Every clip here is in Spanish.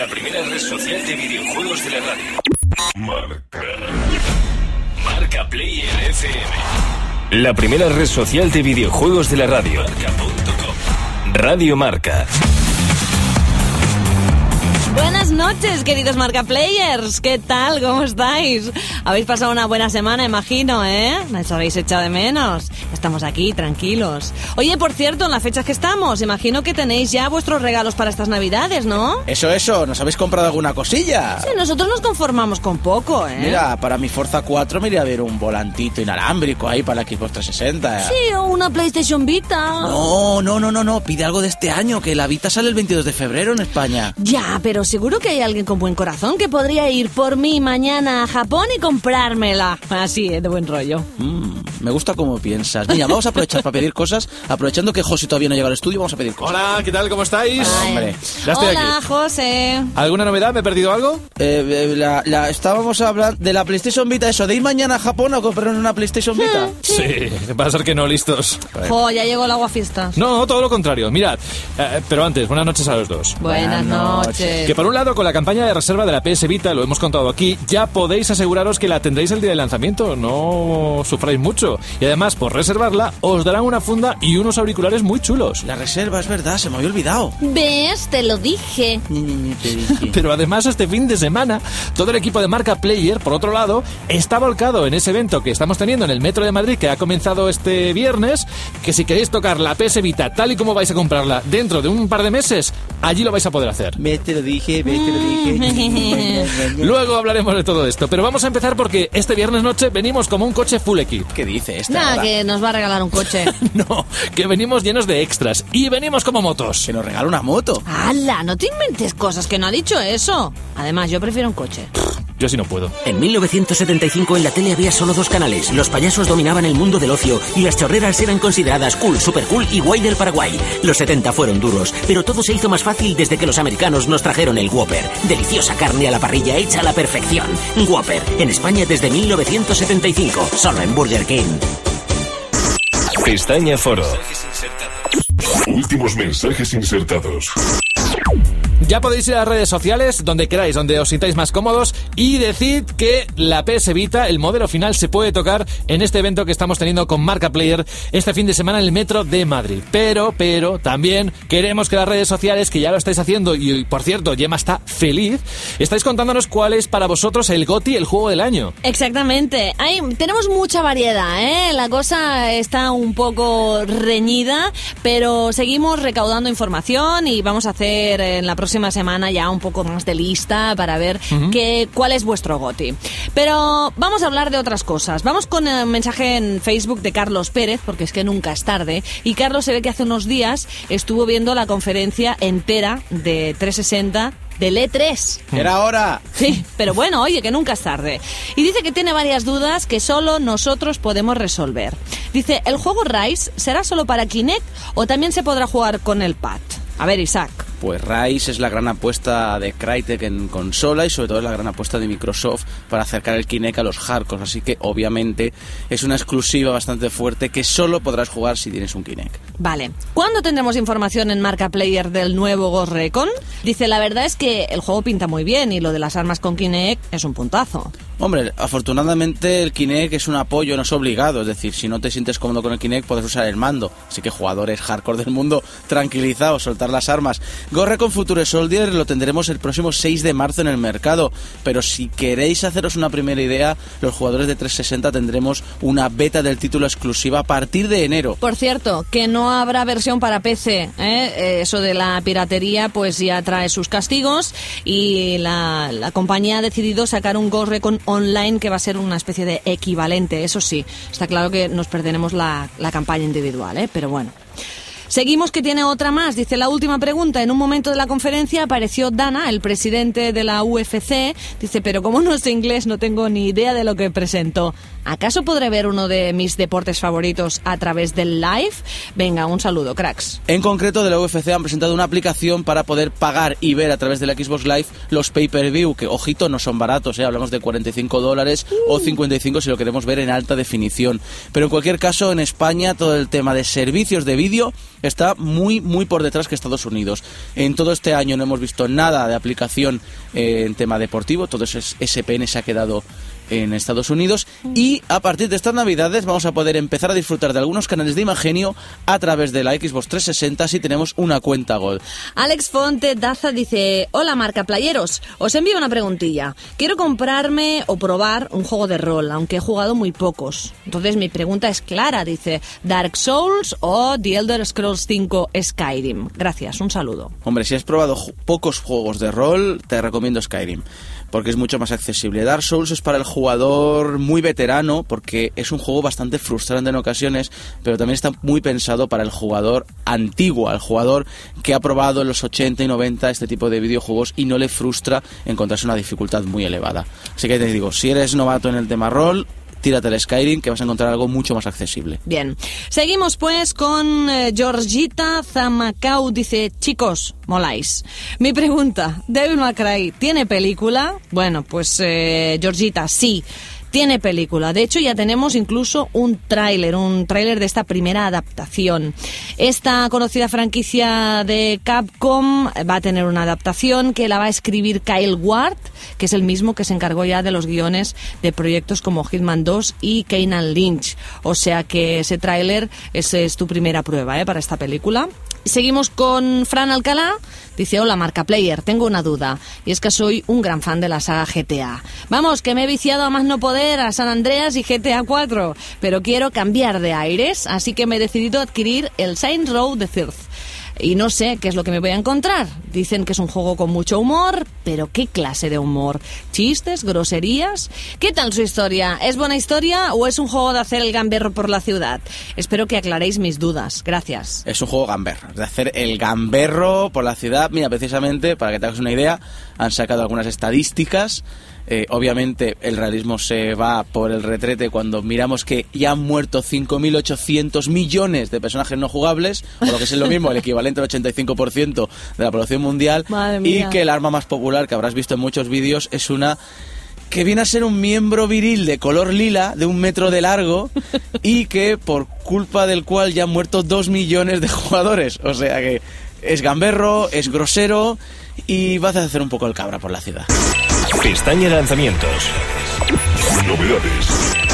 La primera red social de videojuegos de la radio. Marca. Marca Player FM. La primera red social de videojuegos de la radio. Marca.com. Radio Marca. Buenas noches, queridos Marca Players. ¿Qué tal? ¿Cómo estáis? Habéis pasado una buena semana, imagino, ¿eh? Nos habéis echado de menos. Estamos aquí, tranquilos. Oye, por cierto, en las fechas que estamos, imagino que tenéis ya vuestros regalos para estas navidades, ¿no? Eso, eso, ¿nos habéis comprado alguna cosilla? Sí, nosotros nos conformamos con poco, ¿eh? Mira, para mi Forza 4 me iría a ver un volantito inalámbrico ahí para la Xbox 360. Sí, o una PlayStation Vita. No, no, no, no, no, pide algo de este año, que la Vita sale el 22 de febrero en España. Ya, pero seguro que hay alguien con buen corazón que podría ir por mí mañana a Japón y comprármela. Así, ¿eh? de buen rollo. Mm, me gusta cómo piensas. Mira, vamos a aprovechar para pedir cosas. Aprovechando que José todavía no llega al estudio, vamos a pedir cosas. Hola, ¿qué tal? ¿Cómo estáis? Ay. Hombre. Ya estoy Hola, aquí. José. ¿Alguna novedad? ¿Me he perdido algo? Eh, eh, la, la- estábamos hablando de la PlayStation Vita, eso, de ir mañana a Japón a comprar una PlayStation Vita. Sí. Va a ser que no, listos. Jo, ya llegó el agua fiestas. No, todo lo contrario. Mirad, eh, pero antes, buenas noches a los dos. Buenas Buenas noches. Que por un lado, con la campaña de reserva de la PS Vita, lo hemos contado aquí, ya podéis aseguraros que la tendréis el día del lanzamiento, no sufráis mucho. Y además, por reservarla, os darán una funda y unos auriculares muy chulos. La reserva, es verdad, se me había olvidado. ¿Ves? Te lo dije. Pero además este fin de semana, todo el equipo de marca Player, por otro lado, está volcado en ese evento que estamos teniendo en el Metro de Madrid, que ha comenzado este viernes, que si queréis tocar la PS Vita tal y como vais a comprarla dentro de un par de meses, allí lo vais a poder hacer. Ves, te lo dije, ves, te lo dije. Luego hablaremos de todo esto, pero vamos a empezar porque este viernes noche venimos como un coche full equip. ¿Qué dice esta? Nada, que nos va a regalar un coche. No, que venimos llenos de extras y venimos como motos. Que nos regala una moto. ¡Hala! No te inventes cosas, que no ha dicho eso. Además, yo prefiero un coche. Yo sí no puedo. En 1975 en la tele había solo dos canales. Los payasos dominaban el mundo del ocio y las chorreras eran consideradas cool, super cool y guay del Paraguay. Los 70 fueron duros, pero todo se hizo más fácil desde que los americanos nos trajeron el Whopper. Deliciosa carne a la parrilla hecha a la perfección. Whopper, en España desde 1975, solo en Burger King. Pestaña Foro. Últimos mensajes insertados. Ya podéis ir a las redes sociales, donde queráis, donde os sintáis más cómodos, y decid que la PS Vita, el modelo final, se puede tocar en este evento que estamos teniendo con Marca Player este fin de semana en el metro de Madrid. Pero, pero, también queremos que las redes sociales, que ya lo estáis haciendo, y por cierto, Gemma está feliz, estáis contándonos cuál es para vosotros el GOTI, el juego del año. Exactamente. Hay, tenemos mucha variedad, ¿eh? La cosa está un poco reñida, pero seguimos recaudando información y vamos a hacer en la próxima semana ya un poco más de lista para ver qué, cuál es vuestro goti. Pero vamos a hablar de otras cosas. Vamos con el mensaje en Facebook de Carlos Pérez, porque es que nunca es tarde. Y Carlos se ve que hace unos días estuvo viendo la conferencia entera de 360 del E3. Era hora. Sí, pero bueno, oye, que nunca es tarde. Y dice que tiene varias dudas que solo nosotros podemos resolver. Dice, ¿el juego Rise será solo para Kinect o también se podrá jugar con el pad? A ver, Isaac. Pues Rise es la gran apuesta de Crytek en consola y sobre todo es la gran apuesta de Microsoft para acercar el Kinect a los hardcore. Así que obviamente es una exclusiva bastante fuerte que solo podrás jugar si tienes un Kinect. Vale. ¿Cuándo tendremos información en Marca Player del nuevo Ghost Recon? Dice, la verdad es que el juego pinta muy bien y lo de las armas con Kinect es un puntazo. Hombre, afortunadamente el Kinect es un apoyo, no es obligado. Es decir, si no te sientes cómodo con el Kinect, puedes usar el mando. Así que jugadores hardcore del mundo, tranquilizados, soltar las armas. Gorre con Future Soldier lo tendremos el próximo 6 de marzo en el mercado. Pero si queréis haceros una primera idea, los jugadores de 360 tendremos una beta del título exclusiva a partir de enero. Por cierto, que no habrá versión para PC. ¿eh? Eh, Eso de la piratería pues ya trae sus castigos y la, la compañía ha decidido sacar un Ghost Recon online que va a ser una especie de equivalente. Eso sí, está claro que nos perderemos la, la campaña individual, ¿eh? pero bueno. Seguimos que tiene otra más. Dice la última pregunta. En un momento de la conferencia apareció Dana, el presidente de la UFC. Dice, pero como no sé inglés, no tengo ni idea de lo que presentó. ¿Acaso podré ver uno de mis deportes favoritos a través del live? Venga, un saludo, cracks. En concreto, de la UFC han presentado una aplicación para poder pagar y ver a través de la Xbox Live los pay-per-view, que, ojito, no son baratos, ¿eh? hablamos de 45 dólares o 55 si lo queremos ver en alta definición. Pero en cualquier caso, en España todo el tema de servicios de vídeo está muy, muy por detrás que Estados Unidos. En todo este año no hemos visto nada de aplicación eh, en tema deportivo, todo ese SPN se ha quedado en Estados Unidos y a partir de estas navidades vamos a poder empezar a disfrutar de algunos canales de Imagenio a través de la Xbox 360 si tenemos una cuenta Gold. Alex Fonte Daza dice, hola marca playeros, os envío una preguntilla. Quiero comprarme o probar un juego de rol, aunque he jugado muy pocos. Entonces mi pregunta es clara, dice, Dark Souls o The Elder Scrolls 5 Skyrim. Gracias, un saludo. Hombre, si has probado pocos juegos de rol, te recomiendo Skyrim porque es mucho más accesible. Dark Souls es para el jugador muy veterano porque es un juego bastante frustrante en ocasiones, pero también está muy pensado para el jugador antiguo, al jugador que ha probado en los 80 y 90 este tipo de videojuegos y no le frustra encontrarse una dificultad muy elevada. Así que te digo, si eres novato en el tema rol, tírate el Skyrim que vas a encontrar algo mucho más accesible. Bien, seguimos pues con eh, Georgita Zamacau, dice, chicos, moláis. Mi pregunta, ¿Devil May tiene película? Bueno, pues eh, Georgita, sí tiene película. De hecho, ya tenemos incluso un tráiler, un tráiler de esta primera adaptación. Esta conocida franquicia de Capcom va a tener una adaptación que la va a escribir Kyle Ward, que es el mismo que se encargó ya de los guiones de proyectos como Hitman 2 y Kanan Lynch. O sea que ese tráiler es, es tu primera prueba ¿eh? para esta película. Seguimos con Fran Alcalá. Dice, hola marca player, tengo una duda. Y es que soy un gran fan de la saga GTA. Vamos, que me he viciado a más no poder a San Andreas y GTA 4. Pero quiero cambiar de aires, así que me he decidido adquirir el Saints Row de Thirth y no sé qué es lo que me voy a encontrar. Dicen que es un juego con mucho humor, pero ¿qué clase de humor? ¿Chistes? ¿Groserías? ¿Qué tal su historia? ¿Es buena historia o es un juego de hacer el gamberro por la ciudad? Espero que aclaréis mis dudas. Gracias. Es un juego gamberro, de hacer el gamberro por la ciudad. Mira, precisamente, para que te una idea, han sacado algunas estadísticas eh, obviamente el realismo se va por el retrete cuando miramos que ya han muerto 5.800 millones de personajes no jugables, o lo que es lo mismo, el equivalente al 85% de la población mundial, y que el arma más popular que habrás visto en muchos vídeos es una que viene a ser un miembro viril de color lila, de un metro de largo, y que por culpa del cual ya han muerto 2 millones de jugadores. O sea que es gamberro, es grosero y vas a hacer un poco el cabra por la ciudad. Pestaña lanzamientos. Novedades.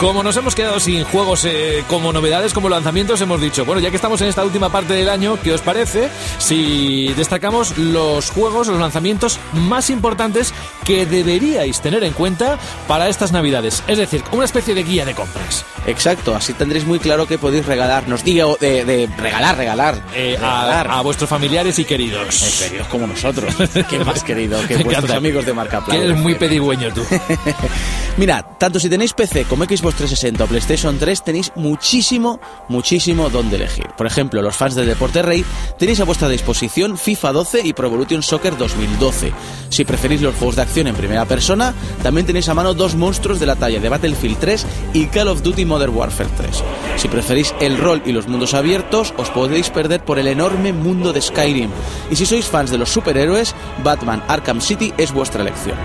Como nos hemos quedado sin juegos eh, como novedades, como lanzamientos, hemos dicho, bueno, ya que estamos en esta última parte del año, ¿qué os parece si destacamos los juegos, los lanzamientos más importantes que deberíais tener en cuenta para estas navidades? Es decir, una especie de guía de compras. Exacto, así tendréis muy claro que podéis regalarnos, digo, de, de regalar, regalar, Eh, regalar. a, a vuestros familiares y queridos. Eh, queridos como nosotros. ¿Qué más querido que Me vuestros encanta. amigos de Marca Que eres muy pedigüeño tú. Mirad, tanto si tenéis PC como Xbox 360 o PlayStation 3 tenéis muchísimo, muchísimo donde elegir. Por ejemplo, los fans del Deporte Rey tenéis a vuestra disposición FIFA 12 y Pro Evolution Soccer 2012. Si preferís los juegos de acción en primera persona, también tenéis a mano dos monstruos de la talla de Battlefield 3 y Call of Duty Modern Warfare 3. Si preferís el rol y los mundos abiertos, os podéis perder por el enorme mundo de Skyrim. Y si sois fans de los superhéroes, Batman Arkham City es vuestra elección.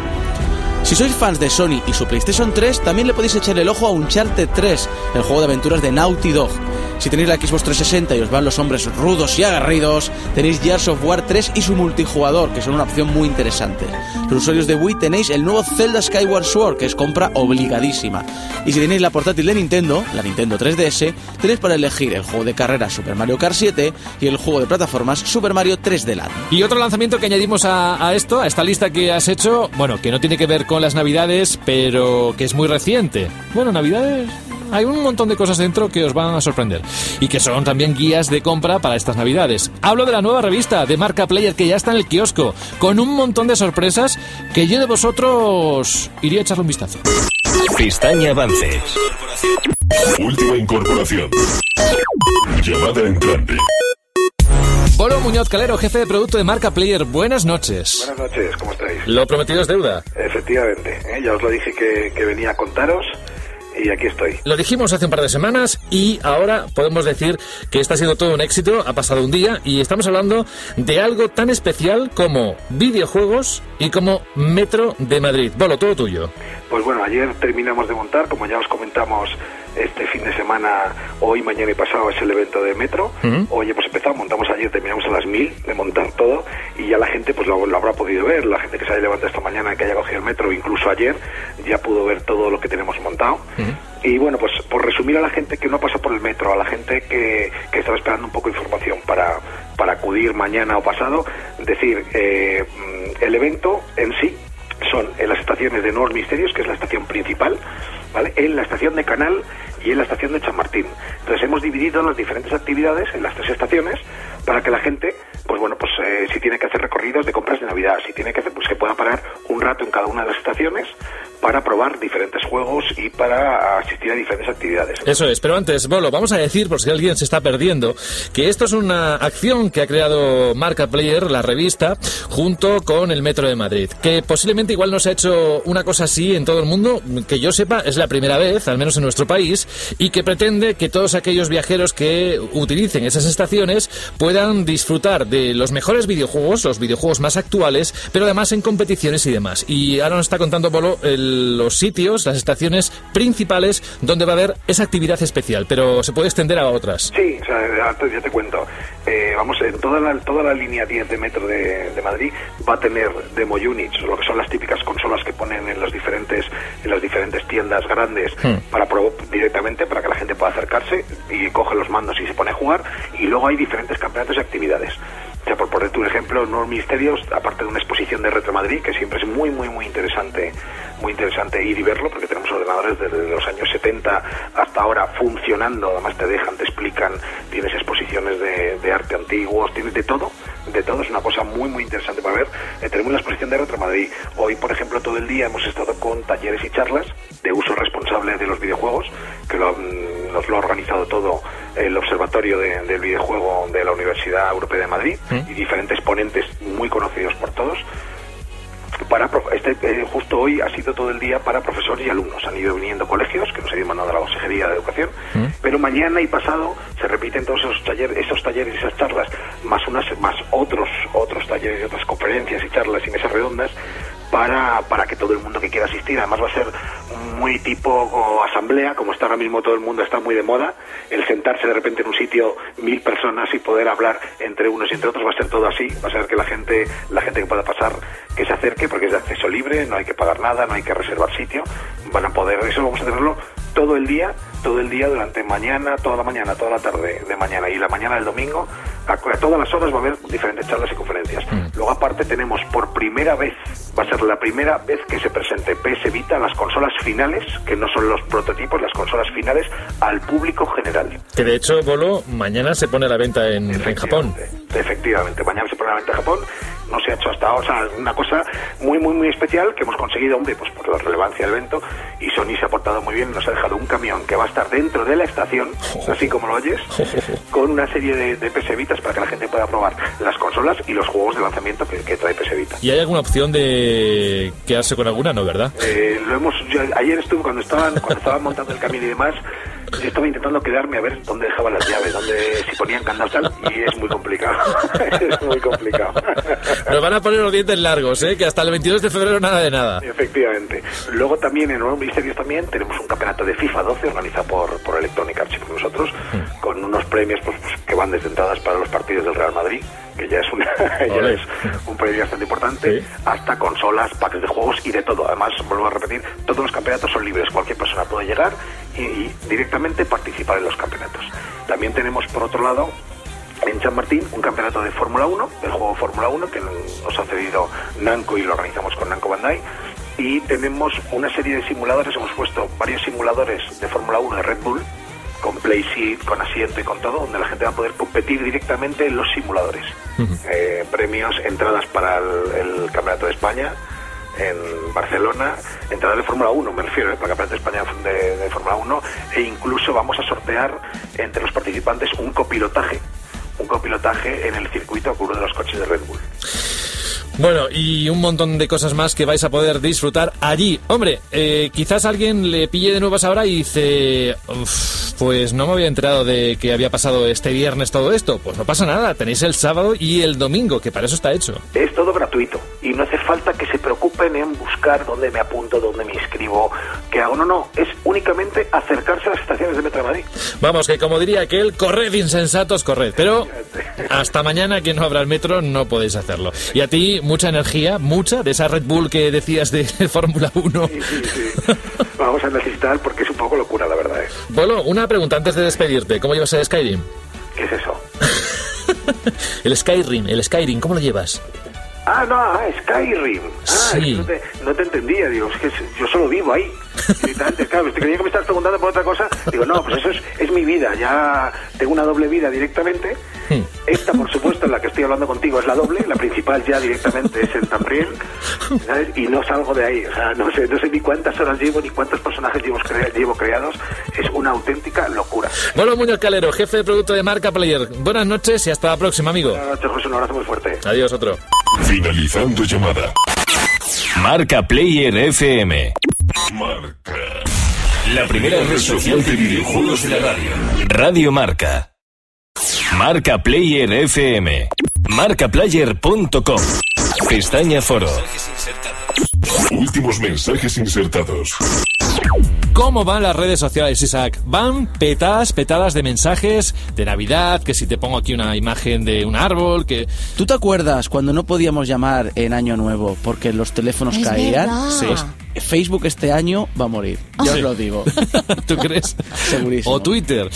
Si sois fans de Sony y su PlayStation 3, también le podéis echar el ojo a Uncharted 3, el juego de aventuras de Naughty Dog. Si tenéis la Xbox 360 y os van los hombres rudos y agarridos, tenéis Gears of War 3 y su multijugador, que son una opción muy interesante. Los usuarios de Wii tenéis el nuevo Zelda Skyward Sword, que es compra obligadísima. Y si tenéis la portátil de Nintendo, la Nintendo 3DS, tenéis para elegir el juego de carreras Super Mario Kart 7 y el juego de plataformas Super Mario 3D Land. Y otro lanzamiento que añadimos a, a esto, a esta lista que has hecho, bueno, que no tiene que ver con las navidades, pero que es muy reciente. Bueno, navidades... Hay un montón de cosas dentro que os van a sorprender y que son también guías de compra para estas navidades. Hablo de la nueva revista de marca Player que ya está en el kiosco, con un montón de sorpresas que yo de vosotros iría a echarle un vistazo. Pestaña avances. Última incorporación. Llamada entrante. Polo Muñoz Calero, jefe de producto de marca Player, buenas noches. Buenas noches, ¿cómo estáis? Lo prometido es deuda. Efectivamente, ¿eh? ya os lo dije que, que venía a contaros y aquí estoy. Lo dijimos hace un par de semanas y ahora podemos decir que está siendo todo un éxito, ha pasado un día y estamos hablando de algo tan especial como videojuegos y como Metro de Madrid. Bolo, todo tuyo. Pues bueno, ayer terminamos de montar, como ya os comentamos este fin de semana, hoy, mañana y pasado es el evento de Metro. Oye, pues empezamos, montamos ayer, terminamos a las mil de montar todo y ya la gente pues lo, lo habrá podido ver, la gente que se haya levantado esta mañana, que haya cogido el Metro, incluso ayer, ya pudo ver todo lo que tenemos montado. Y bueno, pues por resumir a la gente que no pasa por el metro, a la gente que, que estaba esperando un poco de información para, para acudir mañana o pasado, decir, eh, mm, el evento en sí son en las estaciones de Nuevos Misterios, que es la estación principal, en la estación de Canal y en la estación de Chamartín. Entonces hemos dividido las diferentes actividades en las tres estaciones para que la gente, pues bueno, pues eh, si tiene que hacer recorridos de compras de Navidad, si tiene que hacer, pues que pueda parar un rato en cada una de las estaciones para probar diferentes juegos y para asistir a diferentes actividades. Eso es, pero antes, Bolo, vamos a decir, por si alguien se está perdiendo, que esto es una acción que ha creado Marca Player, la revista, junto con el Metro de Madrid, que posiblemente igual no se ha hecho una cosa así en todo el mundo, que yo sepa, es la primera vez, al menos en nuestro país, y que pretende que todos aquellos viajeros que utilicen esas estaciones puedan disfrutar de los mejores videojuegos, los videojuegos más actuales, pero además en competiciones y demás. Y ahora nos está contando Bolo el- los sitios, las estaciones principales donde va a haber esa actividad especial, pero se puede extender a otras. Sí, o sea, ya te, ya te cuento. Eh, vamos, en toda la, toda la línea 10 de metro de, de Madrid va a tener demo units, lo que son las típicas consolas que ponen en los diferentes en las diferentes tiendas grandes Hmm. para probar directamente para que la gente pueda acercarse y coge los mandos y se pone a jugar. Y luego hay diferentes campeonatos y actividades. O sea, por ponerte un ejemplo, Nuevos Misterios, aparte de una exposición de Retro Madrid, que siempre es muy, muy, muy interesante, muy interesante ir y verlo, porque tenemos ordenadores desde los años 70 hasta ahora funcionando, además te dejan, te explican, tienes exposiciones de, de arte antiguos, tienes de todo, de todo, es una cosa muy, muy interesante para ver. Eh, tenemos la exposición de Retro Madrid. Hoy, por ejemplo, todo el día hemos estado con talleres y charlas de uso responsable de los videojuegos, que lo, han- nos lo ha organizado todo el Observatorio de- del Videojuego de la Universidad Europea de Madrid y diferentes ponentes muy conocidos por todos. Para este, eh, justo hoy ha sido todo el día para profesores y alumnos. Han ido viniendo colegios que nos han ido mandando a la Consejería de Educación, pero mañana y pasado se repiten todos esos talleres, esos talleres y esas charlas, más unas, más otros, otros talleres y otras conferencias y charlas y mesas redondas para, para que todo el mundo que quiera asistir, además va a ser muy tipo asamblea, como está ahora mismo todo el mundo está muy de moda, el sentarse de repente en un sitio mil personas y poder hablar entre unos y entre otros va a ser todo así, va a ser que la gente, la gente que pueda pasar, que se acerque porque es de acceso libre, no hay que pagar nada, no hay que reservar sitio, van a poder, eso vamos a tenerlo todo el día, todo el día durante mañana, toda la mañana, toda la tarde de mañana y la mañana del domingo, a, a todas las horas va a haber diferentes charlas y conferencias. Luego aparte tenemos por primera vez, va a ser la primera vez que se presente PS Vita, las consolas finales, que no son los prototipos, las consolas finales, al público general. Que de hecho, Bolo, mañana se pone a la venta en, en Japón. Efectivamente, mañana se pone a la venta en Japón. No se ha hecho hasta ahora, o sea, una cosa muy, muy, muy especial que hemos conseguido, hombre, pues por la relevancia del evento. Y Sony se ha portado muy bien, nos ha dejado un camión que va a estar dentro de la estación, así como lo oyes, con una serie de, de PS Vitas para que la gente pueda probar las consolas y los juegos de lanzamiento que, que trae PS Vita. ¿Y hay alguna opción de quedarse con alguna? No, ¿verdad? Eh, lo hemos, yo ayer estuve cuando estaban, cuando estaban montando el camino y demás, yo estaba intentando quedarme a ver dónde dejaban las llaves, dónde si ponían candados tal, y es muy complicado. es muy complicado. Nos van a poner los dientes largos, ¿eh? Que hasta el 22 de febrero nada de nada. Efectivamente. Luego también en Nuevos Misterios también tenemos un campeonato de FIFA 12 organizado por, por Electronic Arts y nosotros, con unos premios pues, pues, que van desde entradas para los partidos del Real Madrid, que ya es, una, ya es un premio bastante importante, Sí. hasta consolas, packs de juegos y de todo. Además, vuelvo a repetir, todos los campeonatos son libres, cualquier persona puede llegar y, y directamente participar en los campeonatos. También tenemos, por otro lado, en San Martín un campeonato de Fórmula 1, del juego Fórmula 1, que nos ha cedido Nanco y lo organizamos con Nanco Bandai. Y tenemos una serie de simuladores, hemos puesto varios simuladores de Fórmula 1 de Red Bull, con play seat, con asiento y con todo, donde la gente va a poder competir directamente en los simuladores. Eh, premios, entradas para el, el Campeonato de España en Barcelona, entradas de Fórmula 1, me refiero, eh, para Campeonato de España de, de Fórmula 1, e incluso vamos a sortear entre los participantes un copilotaje, un copilotaje en el circuito con uno de los coches de Red Bull. Bueno, y un montón de cosas más que vais a poder disfrutar allí. Hombre, eh, quizás alguien le pille de nuevas ahora y dice, "Uf, pues no me había enterado de que había pasado este viernes todo esto. Pues no pasa nada, tenéis el sábado y el domingo, que para eso está hecho. Es todo gratuito y no hace falta que se preocupen en buscar dónde me apunto, dónde me inscribo, qué hago. No, no, es únicamente acercarse a las estaciones de Metro de Madrid. Vamos, que como diría aquel, corred insensatos, corred. Pero hasta mañana que no habrá el metro no podéis hacerlo. Y a ti, mucha energía, mucha, de esa Red Bull que decías de Fórmula 1. Sí, sí, sí. Vamos a necesitar porque es un poco locura, la verdad. ¿eh? Bolo, una pregunta antes de despedirte. ¿Cómo llevas el Skyrim? ¿Qué es eso? El Skyrim, el Skyrim, ¿cómo lo llevas? Ah, no, ah, Skyrim. Ah, Sí. no, te, no te entendía, digo, es que yo solo vivo ahí. Directamente, claro, te creía que me estás preguntando por otra cosa. Digo, no, pues eso es, es mi vida, ya tengo una doble vida directamente. Esta, por supuesto, en la que estoy hablando contigo es la doble, la principal ya directamente es el Tamriel, ¿sabes? Y no salgo de ahí, o sea, no sé, no sé ni cuántas horas llevo ni cuántos personajes llevo, crea- llevo creados, es una auténtica locura. Bolo Muñoz Calero, jefe de producto de Marca Player. Buenas noches y hasta la próxima, amigo. Buenas noches, José, un abrazo muy fuerte. Adiós, otro. Finalizando llamada. Marca Player FM. Marca. La primera red social de videojuegos de la radio. Radio Marca. Marca Player FM. Marcaplayer.com. Pestaña Foro. Últimos mensajes insertados. ¿Cómo van las redes sociales, Isaac? Van petadas, petadas de mensajes de Navidad, que si te pongo aquí una imagen de un árbol, que... ¿Tú te acuerdas cuando no podíamos llamar en Año Nuevo porque los teléfonos Es caían? verdad. Sí. Pues Facebook este año va a morir. Yo os lo digo. ¿Tú crees? Segurísimo. O Twitter.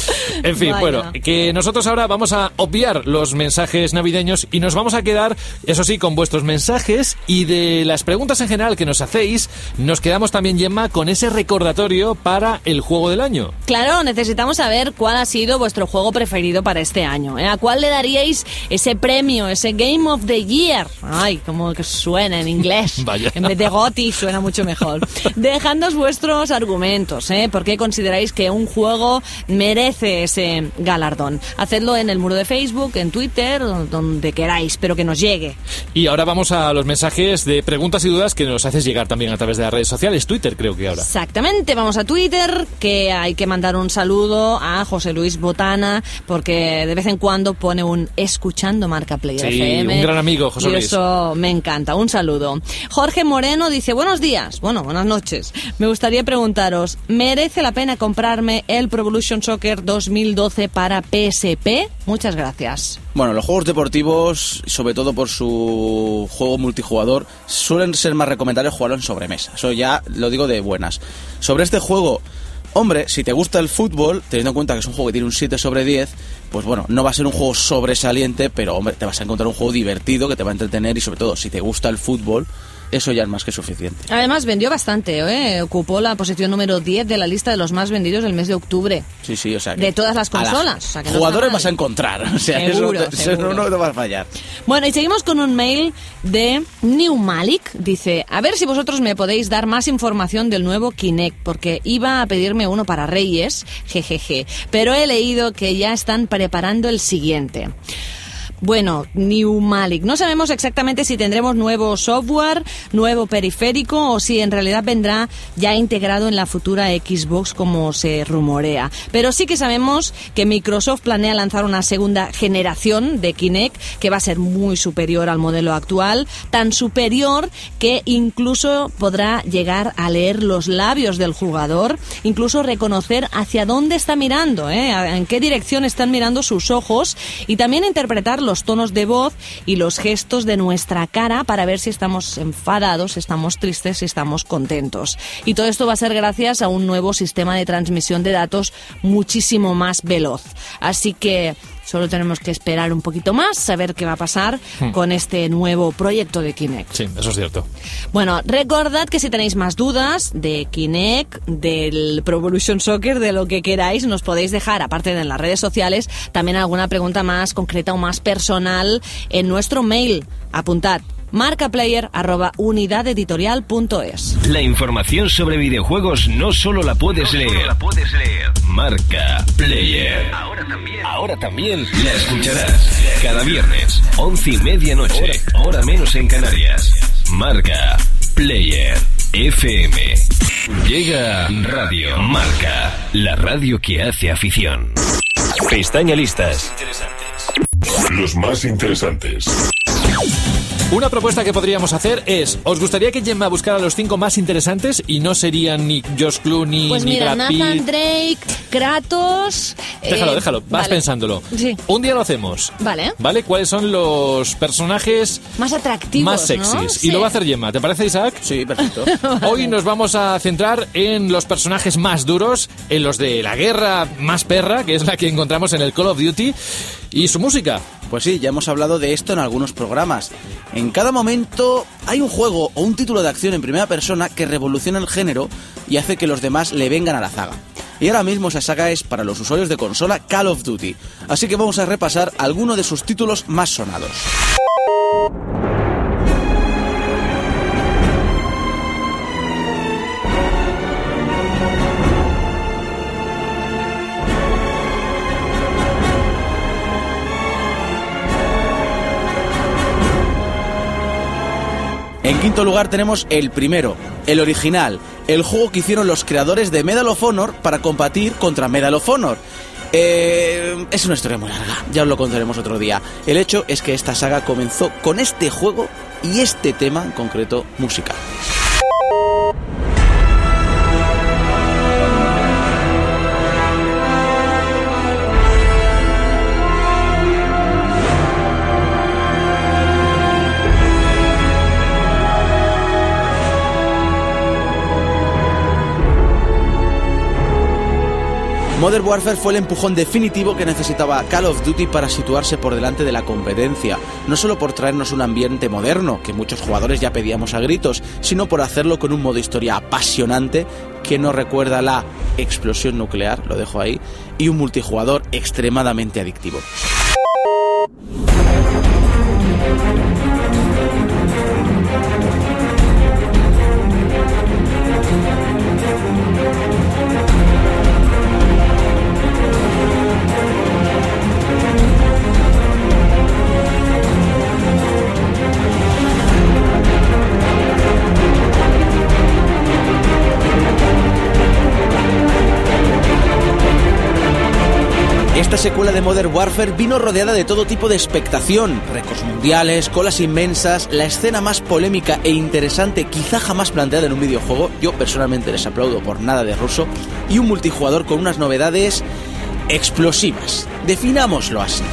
En fin, Vaya. bueno, que nosotros ahora vamos a obviar los mensajes navideños y nos vamos a quedar, eso sí, con vuestros mensajes y de las preguntas en general que nos hacéis, nos quedamos también, Gemma, con ese recordatorio para el juego del año. Claro, necesitamos saber cuál ha sido vuestro juego preferido para este año. ¿eh? ¿A cuál le daríais ese premio, ese Game of the Year? Ay, como que suena en inglés. Vaya. En vez de GOTY suena mucho mejor. Dejadnos vuestros argumentos, ¿eh? ¿Por qué consideráis que un juego merece ese galardón? Hacedlo en el muro de Facebook, en Twitter, donde queráis, pero que nos llegue. Y ahora vamos a los mensajes de preguntas y dudas que nos haces llegar también a través de las redes sociales, Twitter creo que ahora. Exactamente, vamos a Twitter, que hay que mandar un saludo a José Luis Botana, porque de vez en cuando pone un escuchando marca Player Sí, FM. un gran amigo, José y Luis. eso me encanta, un saludo. Jorge Moreno dice, buenos días, bueno, buenas noches. Me gustaría preguntaros, ¿merece la pena comprarme el Pro Evolution Soccer 2012 para PSP? Muchas gracias. Bueno, los juegos deportivos, sobre todo por su juego multijugador, suelen ser más recomendables jugarlo en sobremesa. Eso ya lo digo de buenas. Sobre este juego, hombre, si te gusta el fútbol, teniendo en cuenta que es un juego que tiene un 7 sobre 10, pues bueno, no va a ser un juego sobresaliente, pero hombre, te vas a encontrar un juego divertido que te va a entretener y sobre todo, si te gusta el fútbol, eso ya es más que suficiente. Además, vendió bastante, ¿eh? ocupó la posición número 10 de la lista de los más vendidos del mes de octubre. Sí, sí, o sea que De todas las la- consolas, o sea que no jugadores vas a encontrar, o sea, Seguro, eso, seguro. no, no te va a fallar. Bueno, y seguimos con un mail de New Malik. Dice, a ver si vosotros me podéis dar más información del nuevo Kinect, porque iba a pedirme uno para Reyes, jejeje, pero he leído que ya están preparando el siguiente. Bueno, New Malik. No sabemos exactamente si tendremos nuevo software, nuevo periférico o si en realidad vendrá ya integrado en la futura Xbox como se rumorea. Pero sí que sabemos que Microsoft planea lanzar una segunda generación de Kinect que va a ser muy superior al modelo actual, tan superior que incluso podrá llegar a leer los labios del jugador, incluso reconocer hacia dónde está mirando, ¿eh? en qué dirección están mirando sus ojos y también interpretar los tonos de voz y los gestos de nuestra cara para ver si estamos enfadados, si estamos tristes, si estamos contentos. Y todo esto va a ser gracias a un nuevo sistema de transmisión de datos muchísimo más veloz. Así que solo tenemos que esperar un poquito más, saber qué va a pasar con este nuevo proyecto de Kinect. Sí, eso es cierto. Bueno, recordad que si tenéis más dudas de Kinect, del Pro Evolution Soccer, de lo que queráis, nos podéis dejar, aparte de en las redes sociales, también alguna pregunta más concreta o más personal en nuestro mail. Apuntad marcaplayer.unidadeditorial.es. La información sobre videojuegos no solo la puedes leer. Marca Player. Ahora también. Ahora también la escucharás. Cada viernes, once y media noche, hora menos en Canarias. Marca Player FM. Llega Radio Marca, la radio que hace afición. Pestaña listas. Los más interesantes. Una propuesta que podríamos hacer es, ¿os gustaría que Gemma buscara los cinco más interesantes y no serían ni Josh Clooney Pues ni mira, Brad Nathan? Drake, Kratos... Déjalo, eh, déjalo, vas vale. pensándolo. Sí. Un día lo hacemos. Vale. ¿Vale? ¿Cuáles son los personajes Más atractivos, más ¿no? sexys? Sí. Y lo va a hacer Gemma. ¿Te parece, Isaac? Sí, perfecto. Hoy nos vamos a centrar en los personajes más duros, en los de la guerra más perra, que es la que encontramos en el Call of Duty, y su música. Pues sí, ya hemos hablado de esto en algunos programas. En cada momento hay un juego o un título de acción en primera persona que revoluciona el género y hace que los demás le vengan a la saga. Y ahora mismo esa saga es para los usuarios de consola Call of Duty. Así que vamos a repasar algunos de sus títulos más sonados. En quinto lugar tenemos el primero, el original, el juego que hicieron los creadores de Medal of Honor para combatir contra Medal of Honor. Eh, es una historia muy larga, ya os lo contaremos otro día. El hecho es que esta saga comenzó con este juego y este tema en concreto musical. Warfare fue el empujón definitivo que necesitaba Call of Duty para situarse por delante de la competencia, no solo por traernos un ambiente moderno, que muchos jugadores ya pedíamos a gritos, sino por hacerlo con un modo historia apasionante que nos recuerda la explosión nuclear, lo dejo ahí, y un multijugador extremadamente adictivo. Secuela de Modern Warfare vino rodeada de todo tipo de expectación, récords mundiales, colas inmensas, la escena más polémica e interesante quizá jamás planteada en un videojuego, yo personalmente les aplaudo por nada de ruso, y un multijugador con unas novedades explosivas. Definámoslo así.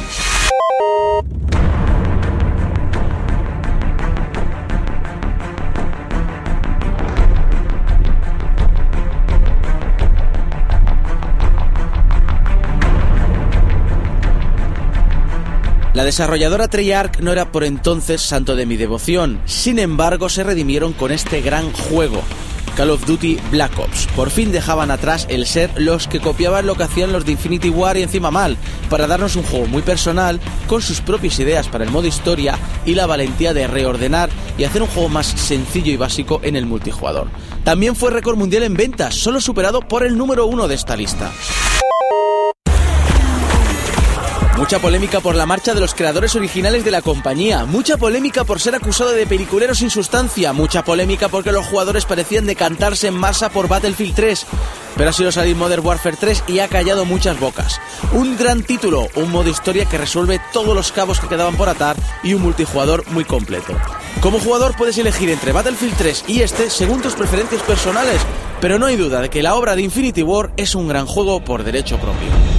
La desarrolladora Treyarch no era por entonces santo de mi devoción, sin embargo se redimieron con este gran juego. Call of Duty Black Ops. Por fin dejaban atrás el ser los que copiaban lo que hacían los de Infinity War y encima mal, para darnos un juego muy personal, con sus propias ideas para el modo historia y la valentía de reordenar y hacer un juego más sencillo y básico en el multijugador. También fue récord mundial en ventas, solo superado por el número uno de esta lista. Mucha polémica por la marcha de los creadores originales de la compañía, mucha polémica por ser acusado de peliculero sin sustancia, mucha polémica porque los jugadores parecían decantarse en masa por Battlefield 3, pero ha sido salir Modern Warfare 3 y ha callado muchas bocas. Un gran título, un modo historia que resuelve todos los cabos que quedaban por atar y un multijugador muy completo. Como jugador puedes elegir entre Battlefield 3 y este según tus preferencias personales, pero no hay duda de que la obra de Infinity War es un gran juego por derecho propio.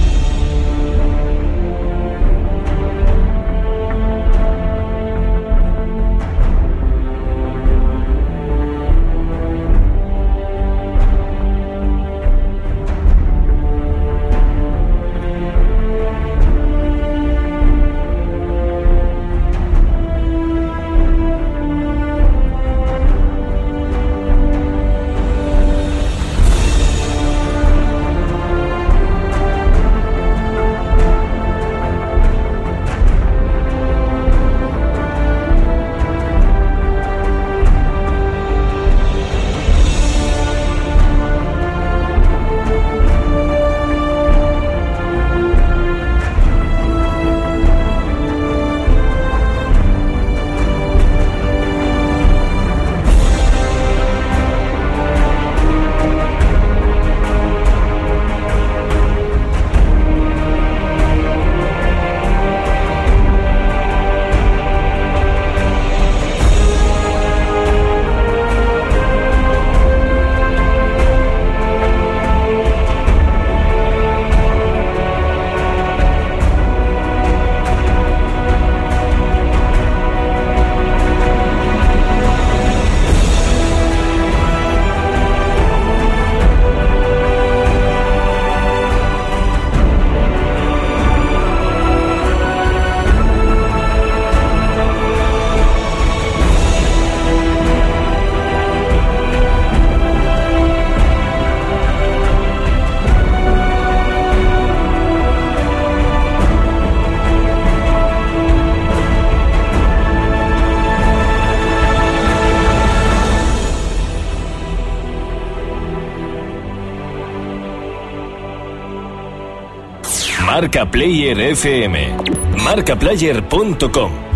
Marca Player FM. Marcaplayer.com.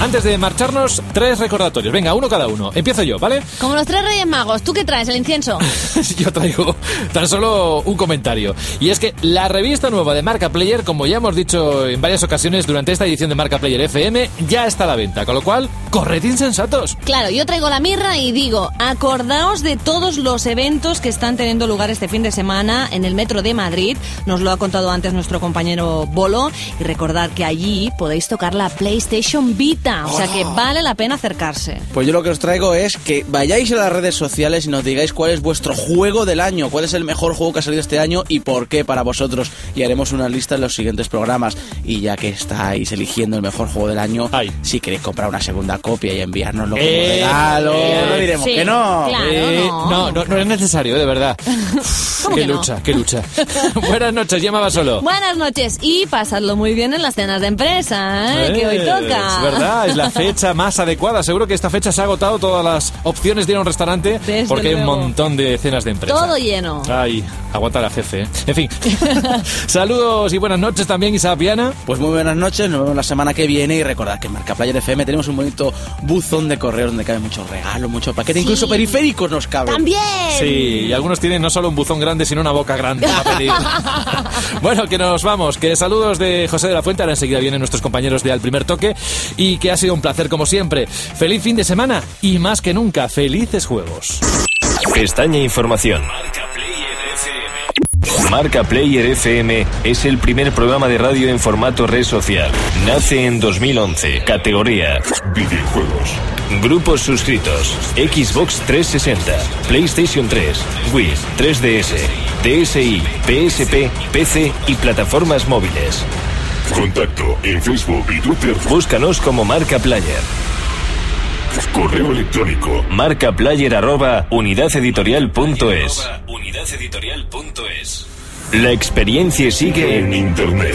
Antes de marcharnos, tres recordatorios. Venga, uno cada uno. Empiezo yo, ¿vale? Como los tres Reyes Magos, ¿tú qué traes? ¿El incienso? yo traigo tan solo un comentario. Y es que la revista nueva de Marca Player, como ya hemos dicho en varias ocasiones durante esta edición de Marca Player FM, ya está a la venta. Con lo cual, corred insensatos. Claro, yo traigo la mirra y digo, acordaos de todos los eventos que están teniendo lugar este fin de semana en el Metro de Madrid. Nos lo ha contado antes nuestro compañero Bolo. Y recordad que allí podéis tocar la PlayStation Vita. O sea que vale la pena acercarse. Pues yo lo que os traigo es que vayáis a las redes sociales y nos digáis cuál es vuestro juego del año, cuál es el mejor juego que ha salido este año y por qué para vosotros. Y haremos una lista en los siguientes programas. Y ya que estáis eligiendo el mejor juego del año, Ay. si queréis comprar una segunda copia y enviárnoslo como Eh, regalo, eh, no diremos sí, que no. claro. Eh, no. no, no, no es necesario, de verdad. ¿Cómo qué que no? lucha, qué lucha. Buenas noches, llamaba solo. Buenas noches y pasadlo muy bien en las cenas de empresa, ¿eh? que hoy Eh, toca. Es verdad, es la fecha más adecuada. Seguro que esta fecha se ha agotado todas las opciones de ir a un restaurante Desde porque hay un montón de cenas de empresa. Todo lleno. Ay, aguanta la jefe. ¿eh? En fin, saludos y buenas noches también, Isa Piana. Pues muy buenas noches, nos vemos la semana que viene y recordad que en Marcaplayer FM tenemos un bonito buzón de correos donde caben muchos regalos, mucho paquete, incluso periféricos nos caben. También. Sí, y algunos tienen no solo un buzón grande, sino una boca grande bueno, que nos vamos. Que saludos de José de la Fuente. Ahora enseguida vienen nuestros compañeros de Al Primer Toque. Y que ha sido un placer como siempre. Feliz fin de semana y más que nunca, felices juegos. Pestaña Información. Marca Player FM. Marca Player FM es el primer programa de radio en formato red social. Nace en 2011. Categoría. Videojuegos. Grupos suscritos. Xbox 360, PlayStation 3, Wii, 3DS, DSi, PSP, PC y plataformas móviles. Contacto en Facebook y Twitter. Búscanos como Marca Player. Correo electrónico. Marcaplayer arroba unidadeditorial.es. La experiencia sigue en... Internet.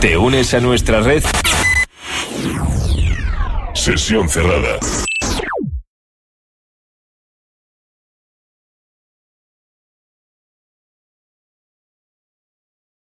¿Te unes a nuestra red? Sesión cerrada.